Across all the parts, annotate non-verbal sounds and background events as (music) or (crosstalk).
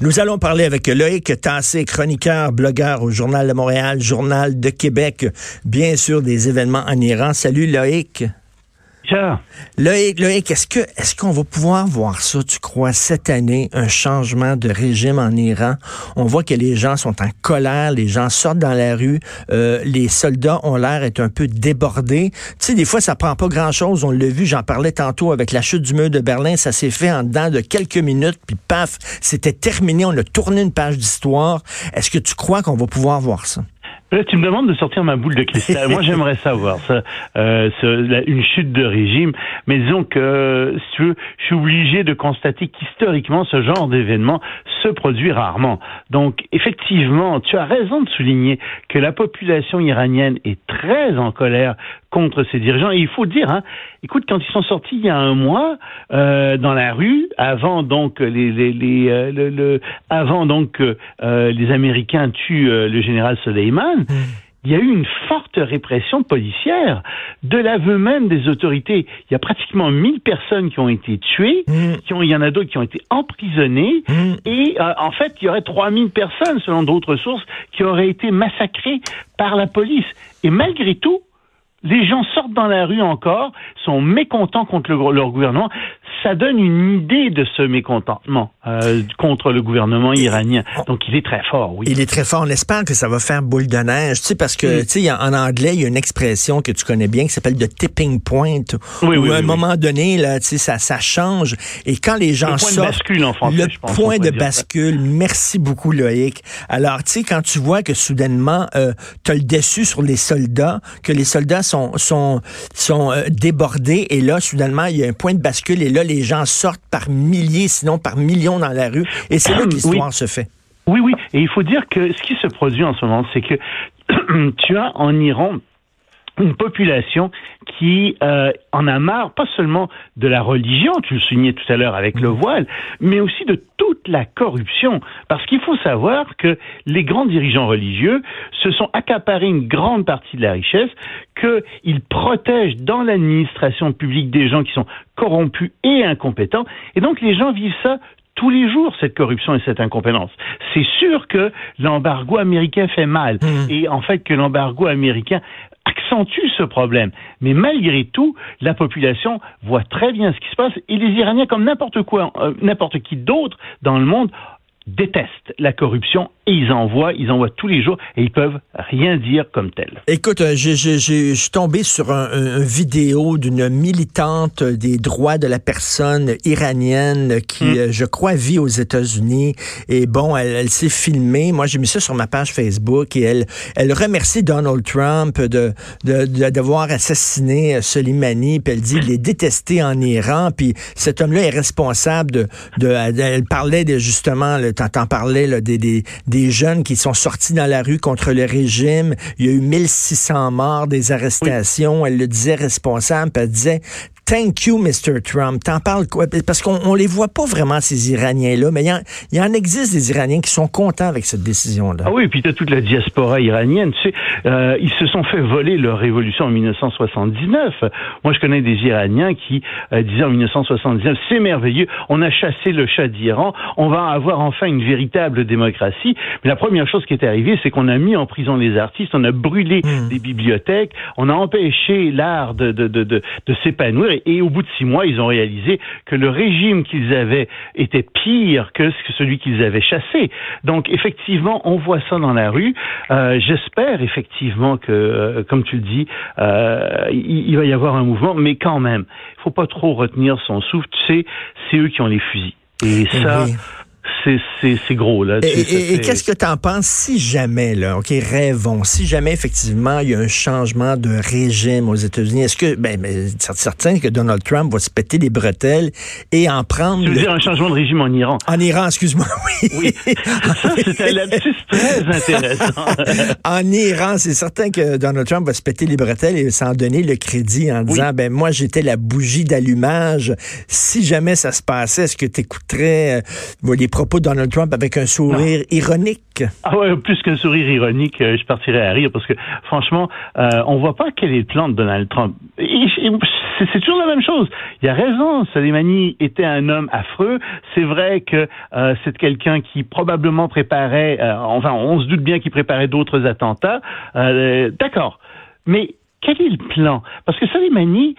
Nous allons parler avec Loïc Tassé, chroniqueur, blogueur au Journal de Montréal, Journal de Québec, bien sûr des événements en Iran. Salut Loïc. Loïc, Loïc est-ce que est-ce qu'on va pouvoir voir ça, tu crois, cette année, un changement de régime en Iran? On voit que les gens sont en colère, les gens sortent dans la rue, euh, les soldats ont l'air d'être un peu débordés. Tu sais, des fois, ça prend pas grand-chose. On l'a vu, j'en parlais tantôt avec la chute du mur de Berlin, ça s'est fait en dedans de quelques minutes, puis paf, c'était terminé, on a tourné une page d'histoire. Est-ce que tu crois qu'on va pouvoir voir ça? Tu me demandes de sortir ma boule de cristal. Moi, j'aimerais savoir ça, euh, une chute de régime. Mais disons que, si tu veux, je suis obligé de constater qu'historiquement, ce genre d'événement se produit rarement. Donc, effectivement, tu as raison de souligner que la population iranienne est très en colère contre ces dirigeants. Et il faut dire, hein, écoute, quand ils sont sortis il y a un mois euh, dans la rue, avant donc les, les, les euh, le, avant donc euh, les Américains tuent euh, le général Soleiman. Mmh. Il y a eu une forte répression policière de l'aveu même des autorités. Il y a pratiquement 1000 personnes qui ont été tuées, mmh. qui ont, il y en a d'autres qui ont été emprisonnées, mmh. et euh, en fait, il y aurait 3000 personnes, selon d'autres sources, qui auraient été massacrées par la police. Et malgré tout, les gens sortent dans la rue encore, sont mécontents contre leur gouvernement. Ça donne une idée de ce mécontentement euh, contre le gouvernement iranien. Donc, il est très fort, oui. Il est très fort. On espère que ça va faire boule de neige. Tu sais, parce que, mm. tu sais, en anglais, il y a une expression que tu connais bien qui s'appelle the tipping point. Oui, où à un moment donné, là, tu sais, ça, ça change. Et quand les gens le point sortent. De bascule en français, le point de bascule. Merci beaucoup, Loïc. Alors, tu sais, quand tu vois que soudainement, euh, tu as le déçu sur les soldats, que les soldats sont, sont, sont euh, débordés, et là, soudainement, il y a un point de bascule, et là, les gens sortent par milliers, sinon par millions dans la rue. Et c'est là que l'histoire se fait. Oui, oui. Et il faut dire que ce qui se produit en ce moment, c'est que (clears throat) tu as en Iran une population qui euh, en a marre, pas seulement de la religion, tu le soulignais tout à l'heure avec le voile, mais aussi de toute la corruption. Parce qu'il faut savoir que les grands dirigeants religieux se sont accaparés une grande partie de la richesse, qu'ils protègent dans l'administration publique des gens qui sont corrompus et incompétents, et donc les gens vivent ça tous les jours cette corruption et cette incompétence. C'est sûr que l'embargo américain fait mal mm. et en fait que l'embargo américain accentue ce problème. Mais malgré tout, la population voit très bien ce qui se passe et les Iraniens, comme n'importe quoi, euh, n'importe qui d'autre dans le monde, détestent la corruption et ils en voient, ils en voient tous les jours et ils peuvent rien dire comme tel. Écoute, euh, je suis tombé sur un, un, vidéo d'une militante des droits de la personne iranienne qui, hmm. euh, je crois, vit aux États-Unis. Et bon, elle, elle s'est filmée. Moi, j'ai mis ça sur ma page Facebook et elle, elle remercie Donald Trump de d'avoir de, assassiné Soleimani. Puis elle dit il est détesté en Iran. Puis cet homme-là est responsable de, de, Elle parlait de justement, t'en parlais là, des, des des jeunes qui sont sortis dans la rue contre le régime. Il y a eu 1600 morts, des arrestations. Elle le disait responsable, puis elle disait Thank you, Mr. Trump. T'en parles quoi? Parce qu'on on les voit pas vraiment, ces Iraniens-là, mais il y, en existe des Iraniens qui sont contents avec cette décision-là. Ah oui, puis t'as toute la diaspora iranienne. Tu sais, euh, ils se sont fait voler leur révolution en 1979. Moi, je connais des Iraniens qui euh, disaient en 1979, c'est merveilleux, on a chassé le chat d'Iran, on va avoir enfin une véritable démocratie. Mais la première chose qui est arrivée, c'est qu'on a mis en prison les artistes, on a brûlé hmm. des bibliothèques, on a empêché l'art de, de, de, de s'épanouir et, au bout de six mois, ils ont réalisé que le régime qu'ils avaient était pire que celui qu'ils avaient chassé. Donc, effectivement, on voit ça dans la rue. Euh, j'espère effectivement que, euh, comme tu le dis, euh, il, va y avoir un mouvement, mais quand même, il faut pas trop retenir son souffle. Tu sais, c'est eux qui ont les fusils. Et ça, c'est gros. Là, et, qu'est-ce que tu en penses si jamais, là, OK, rêvons, si jamais effectivement il y a un changement de régime aux États-Unis, est-ce que, ben, ben c'est certain que Donald Trump va se péter les bretelles et en prendre... Tu veux dire un changement de régime en Iran? En Iran, excuse-moi, (laughs) oui. Oui, ça c'était très intéressant. (laughs) en Iran, c'est certain que Donald Trump va se péter les bretelles et s'en donner le crédit en disant, ben moi j'étais la bougie d'allumage. Si jamais ça se passait, est-ce que tu écouterais euh, les propos de Donald Trump avec un sourire ironique. Ah ouais, plus qu'un sourire ironique, euh, je partirais à rire parce que franchement, euh, on voit pas quel est le plan de Donald Trump. C'est toujours la même chose. Il a raison, Soleimani était un homme affreux. C'est vrai que euh, c'est quelqu'un qui probablement préparait, euh, enfin on se doute bien qu'il préparait d'autres attentats. D'accord. Mais quel est le plan? Parce que Soleimani,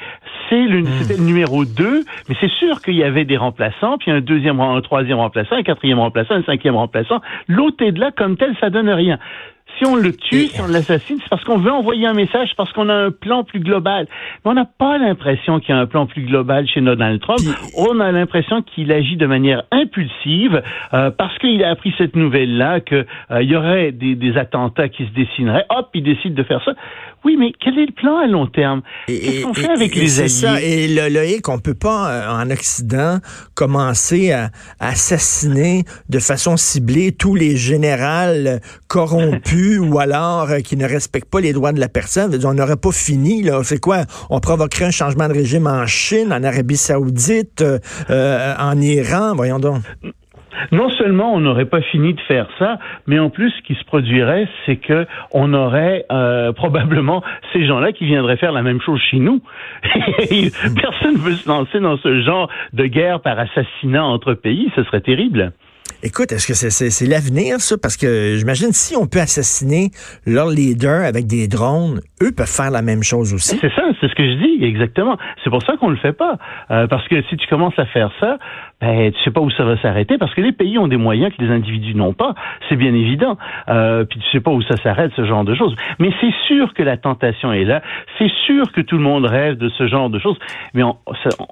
c'est le, hmm. le numéro 2, mais c'est sûr qu'il y avait des remplaçants, puis un deuxième, un troisième remplaçant, un quatrième remplaçant, un cinquième remplaçant. L'autre est de là comme tel, ça donne rien. Si on le tue, si on l'assassine, c'est parce qu'on veut envoyer un message, parce qu'on a un plan plus global. Mais on n'a pas l'impression qu'il y a un plan plus global chez Donald Trump. On a l'impression qu'il agit de manière impulsive euh, parce qu'il a appris cette nouvelle-là qu'il euh, y aurait des, des, attentats qui se dessineraient. Hop, il décide de faire ça. Oui, mais quel est le plan à long terme? Qu'est-ce qu'on fait avec les alliés ça. Et le, le qu'on peut pas euh, en Occident commencer à, assassiner de façon ciblée tous les généraux corrompus (laughs) ou alors euh, qui ne respectent pas les droits de la personne. On n'aurait pas fini là. C'est quoi? On provoquerait un changement de régime en Chine, en Arabie Saoudite, euh, en Iran. Voyons donc non seulement on n'aurait pas fini de faire ça, mais en plus, ce qui se produirait, c'est que on aurait euh, (laughs) probablement ces gens-là qui viendraient faire la même chose chez nous. (laughs) Personne ne veut se lancer dans ce genre de guerre par assassinat entre pays, ce serait terrible. Écoute, est-ce que c'est l'avenir, ça? Parce que j'imagine si on peut assassiner leur leader avec des drones, eux peuvent faire la même chose aussi. C'est ça, c'est ce que je dis, exactement. C'est pour ça qu'on le fait pas. Euh, parce que si tu commences à faire ça, ben, tu sais pas où ça va s'arrêter parce que les pays ont des moyens que les individus n'ont pas, c'est bien évident. Euh, puis tu sais pas où ça s'arrête, ce genre de choses. Mais c'est sûr que la tentation est là. C'est sûr que tout le monde rêve de ce genre de choses. Mais on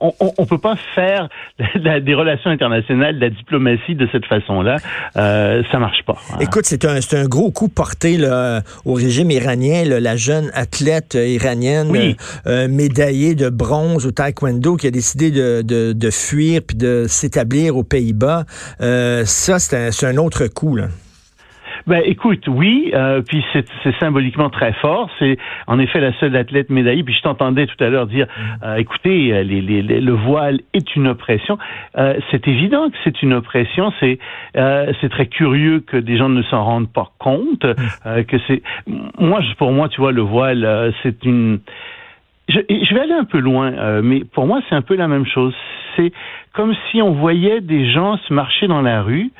on, on, peut pas faire (laughs) des relations internationales, de la diplomatie de cette façon-là. Euh, ça marche pas. Hein. Écoute, c'est un, un gros coup porté là, au régime iranien. Là, la jeune athlète iranienne euh, médaillée de bronze au taekwondo qui a décidé de, de, de fuir puis de s'établir aux Pays-Bas, euh, ça, c'est un, autre coup, là. Ben, écoute, oui, euh, puis c'est symboliquement très fort. C'est en effet la seule athlète médaillée. Puis je t'entendais tout à l'heure dire, mm. euh, écoutez, les, les, le voile est une oppression. c'est évident que c'est une oppression. C'est c'est très curieux que des gens ne s'en rendent pas compte. Mm. que c'est moi, pour moi, tu vois, le voile, c'est une je, je, vais aller un peu loin, mais pour moi, c'est un peu la même chose c'est comme si on voyait des gens se marcher dans la rue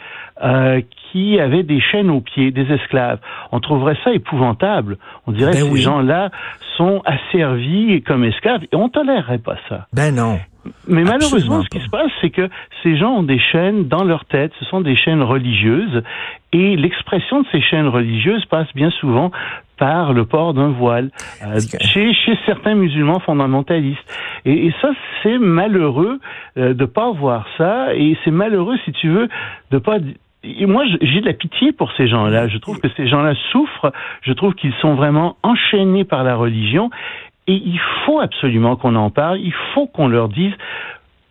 euh, qui avaient des chaînes aux pieds, des esclaves. On trouverait ça épouvantable. On dirait ben que ces gens-là sont asservis comme esclaves et on tolérerait pas ça. Ben non. Mais malheureusement, ce qui se passe, c'est que ces gens ont des chaînes dans leur tête, ce sont des chaînes religieuses, et l'expression de ces chaînes religieuses passe bien souvent par le port d'un voile euh, chez, chez certains musulmans fondamentalistes. Et, et ça, c'est malheureux euh, de pas voir ça, et c'est malheureux, si tu veux, de pas et moi, j'ai de la pitié pour ces gens-là. Je trouve que ces gens-là souffrent. Je trouve qu'ils sont vraiment enchaînés par la religion. Et il faut absolument qu'on en parle. Il faut qu'on leur dise,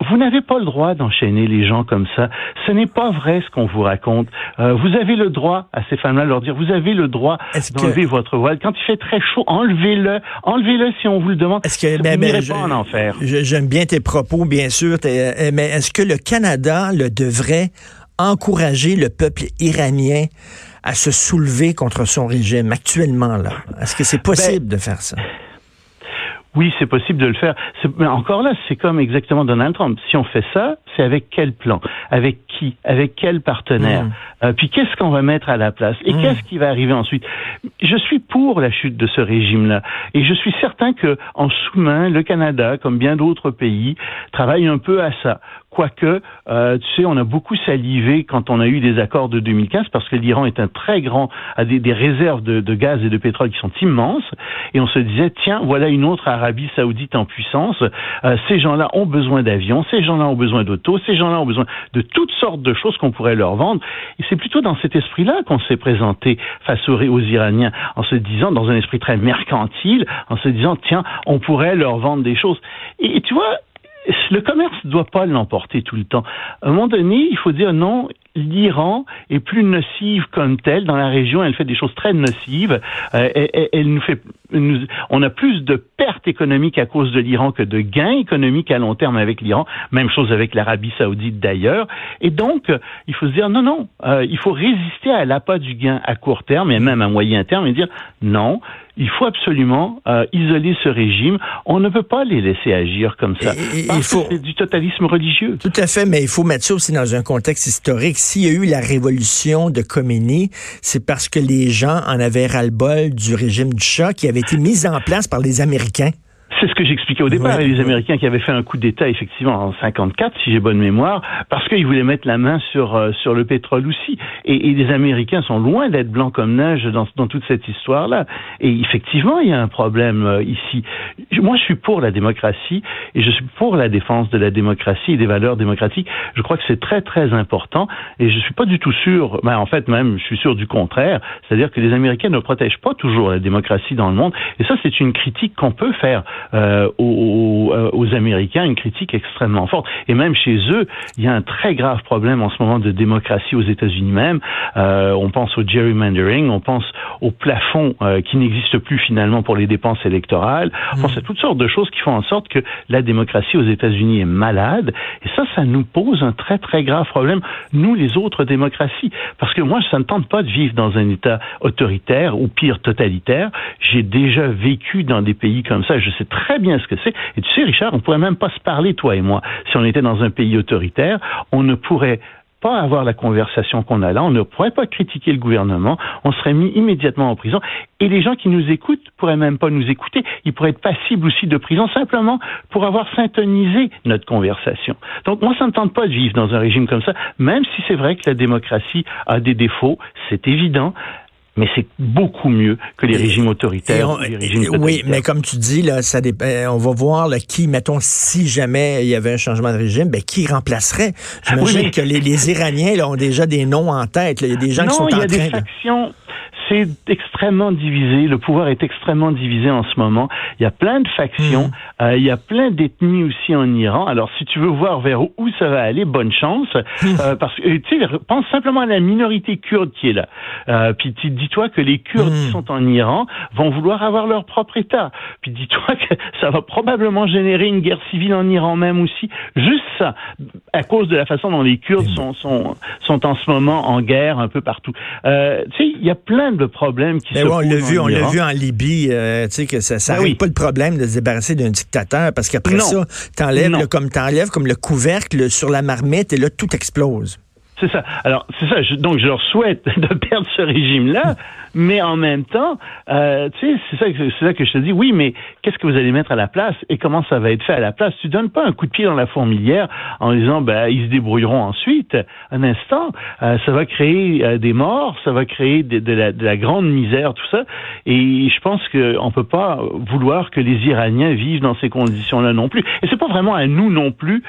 vous n'avez pas le droit d'enchaîner les gens comme ça. Ce n'est pas vrai ce qu'on vous raconte. Euh, vous avez le droit à ces femmes-là de leur dire, vous avez le droit d'enlever votre voile. Quand il fait très chaud, enlevez-le. Enlevez-le si on vous le demande. Est-ce que, ben, ben, pas en enfer. J'aime bien tes propos, bien sûr. Euh, mais est-ce que le Canada le devrait encourager le peuple iranien à se soulever contre son régime actuellement là? Est-ce que c'est possible ben, de faire ça? Oui, c'est possible de le faire. Mais encore là, c'est comme exactement Donald Trump. Si on fait ça, c'est avec quel plan? Avec qui? Avec quel partenaire? Mm. euh, Puis qu'est-ce qu'on va mettre à la place? Et mm. qu'est-ce qui va arriver ensuite? Je suis pour la chute de ce régime-là. Et je suis certain que en sous-main, le Canada, comme bien d'autres pays, travaille un peu à ça. Quoique, euh, tu sais, on a beaucoup salivé quand on a eu des accords de 2015 parce que l'Iran est un très grand, a des, réserves de, gaz et de pétrole qui sont immenses. Et on se disait, tiens, voilà une autre Arabie saoudite en puissance. Euh, ces gens-là ont besoin d'avions, ces gens-là ont besoin d'autos, ces gens-là ont besoin de toutes sortes de choses qu'on pourrait leur vendre. Et c'est plutôt dans cet esprit-là qu'on s'est présenté face aux Iraniens, en se disant, dans un esprit très mercantile, en se disant, tiens, on pourrait leur vendre des choses. et tu vois, le commerce ne doit pas l'emporter tout le temps. À un moment donné, il faut dire non, l'Iran est plus nocive comme telle dans la région. Elle fait des choses très nocives. Euh, elle, nous fait, on a plus de pertes économiques à cause de l'Iran que de gains économiques à long terme avec l'Iran. Même chose avec l'Arabie Saoudite d'ailleurs. Et donc, euh, il faut se dire non, non, euh, il faut résister à l'appât du gain à court terme et même à moyen terme et dire non, il faut absolument euh, isoler ce régime. On ne peut pas les laisser agir comme ça. il faut... c'est du totalisme religieux. Tout à fait, mais il faut mettre ça aussi dans un contexte historique. S'il y a eu la révolution de Khomeini, c'est parce que les gens en avaient ras-le-bol du régime du Shah qui avait été mis en place par les Américains. C'est ce que j'expliquais au départ. les Américains qui avaient fait un coup d'État effectivement en 54, si j'ai bonne mémoire, parce qu'ils voulaient mettre la main sur euh, sur le pétrole aussi. Et, et les Américains sont loin d'être blancs comme neige dans, dans toute cette histoire-là. Et effectivement, il y a un problème euh, ici. Moi, je suis pour la démocratie et je suis pour la défense de la démocratie et des valeurs démocratiques. Je crois que c'est très très important. Et je suis pas du tout sûr. Ben, en fait, même, je suis sûr du contraire. C'est-à-dire que les Américains ne protègent pas toujours la démocratie dans le monde. Et ça, c'est une critique qu'on peut faire euh, aux, euh, aux, Américains une critique extrêmement forte. Et même chez eux, il y a un très grave problème en ce moment de démocratie aux États-Unis même. Euh, on pense au gerrymandering, on pense au plafond euh, qui n'existe plus finalement pour les dépenses électorales. On pense à toutes sortes de choses qui font en sorte que la démocratie aux États-Unis est malade. Et ça, ça nous pose un très très grave problème, nous les autres démocraties. Parce que moi, ça ne tente pas de vivre dans un État autoritaire ou pire totalitaire. J'ai déjà vécu dans des pays comme ça. Je sais très très bien ce que c'est. Et tu sais, Richard, on pourrait même pas se parler, toi et moi. Si on était dans un pays autoritaire, on ne pourrait pas avoir la conversation qu'on a là, on ne pourrait pas critiquer le gouvernement, on serait mis immédiatement en prison. Et les gens qui nous écoutent pourraient même pas nous écouter, ils pourraient être passibles aussi de prison simplement pour avoir syntonisé notre conversation. Donc moi, ça ne tente pas de vivre dans un régime comme ça, même si c'est vrai que la démocratie a des défauts, c'est évident mais c'est beaucoup mieux que les régimes autoritaires. oui, mais comme tu dis, là, ça euh, on va voir là, qui, mettons, si jamais il y avait un changement de régime, ben, qui remplacerait? J'imagine que les, les, Iraniens là, ont déjà des noms en tête. Il y a des gens qui sont en train factions c'est extrêmement divisé. Le pouvoir est extrêmement divisé en ce moment. Il y a plein de factions. Hmm. Euh, il y a plein d'ethnies aussi en Iran. Alors, si tu veux voir vers où ça va aller, bonne chance. Hmm. Euh, parce que, tu sais, pense simplement à la minorité kurde qui est là. Euh, puis dis-toi que les Kurdes qui hmm. sont en Iran vont vouloir avoir leur propre État. Puis dis-toi que (laughs) ça va probablement générer une guerre civile en Iran même aussi. Juste ça, à cause de la façon dont les Kurdes sont, sont, sont en ce moment en guerre un peu partout. Tu sais, il y a plein de problèmes qui Mais On l'a vu, on l'a vu en Libye, euh, tu sais que ça, ça ben pas le problème de se débarrasser d'un dictateur parce qu'après ça, t'enlèves comme t'enlèves comme le couvercle sur la marmite et là tout explose. C'est ça. Alors, c'est ça. donc, je leur souhaite (laughs) de perdre ce régime-là, mais en même temps, euh, tu sais, c'est ça, c'est ça que je te dis. Oui, mais qu'est-ce que vous allez mettre à la place et comment ça va être fait à la place? Tu donnes pas un coup de pied dans la fourmilière en disant, ben, ils se débrouilleront ensuite. Un instant, euh, ça va créer euh, des morts, ça va créer de, la, de, la, grande misère, tout ça. Et je pense qu'on peut pas vouloir que les Iraniens vivent dans ces conditions-là non plus. Et c'est pas vraiment à nous non plus,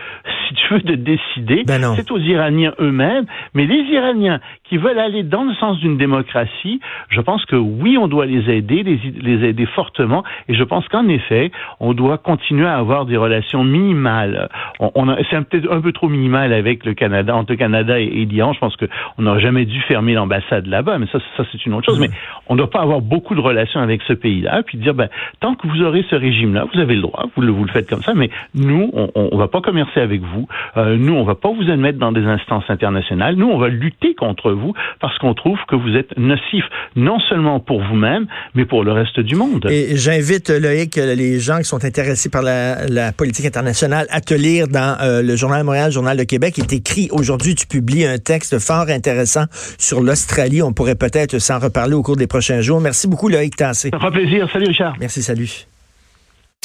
si tu veux, de décider. Ben c'est aux Iraniens eux-mêmes mais les Iraniens qui veulent aller dans le sens d'une démocratie, je pense que oui, on doit les aider, les, aider fortement, et je pense qu'en effet, on doit continuer à avoir des relations minimales. On, c'est peut-être un peu trop minimal avec le Canada, entre le Canada et, l'Iran. Je pense qu'on n'aurait jamais dû fermer l'ambassade là-bas, mais ça, ça c'est une autre chose. Mais on ne doit pas avoir beaucoup de relations avec ce pays-là, puis dire, ben, tant que vous aurez ce régime-là, vous avez le droit, vous le, vous le faites comme ça, mais nous, on ne va pas commercer avec vous. Euh, nous, on va pas vous admettre dans des instances internationales nous, on va lutter contre vous parce qu'on trouve que vous êtes nocif, non seulement pour vous-même, mais pour le reste du monde. Et j'invite, Loïc, les gens qui sont intéressés par la, politique internationale à te lire dans euh, le Journal de Montréal, le Journal de Québec. Il est écrit aujourd'hui, tu publies un texte fort intéressant sur l'Australie. On pourrait peut-être s'en reparler au cours des prochains jours. Merci beaucoup, Loïc Tassé. Ça fera plaisir. Salut, Richard. Merci, salut.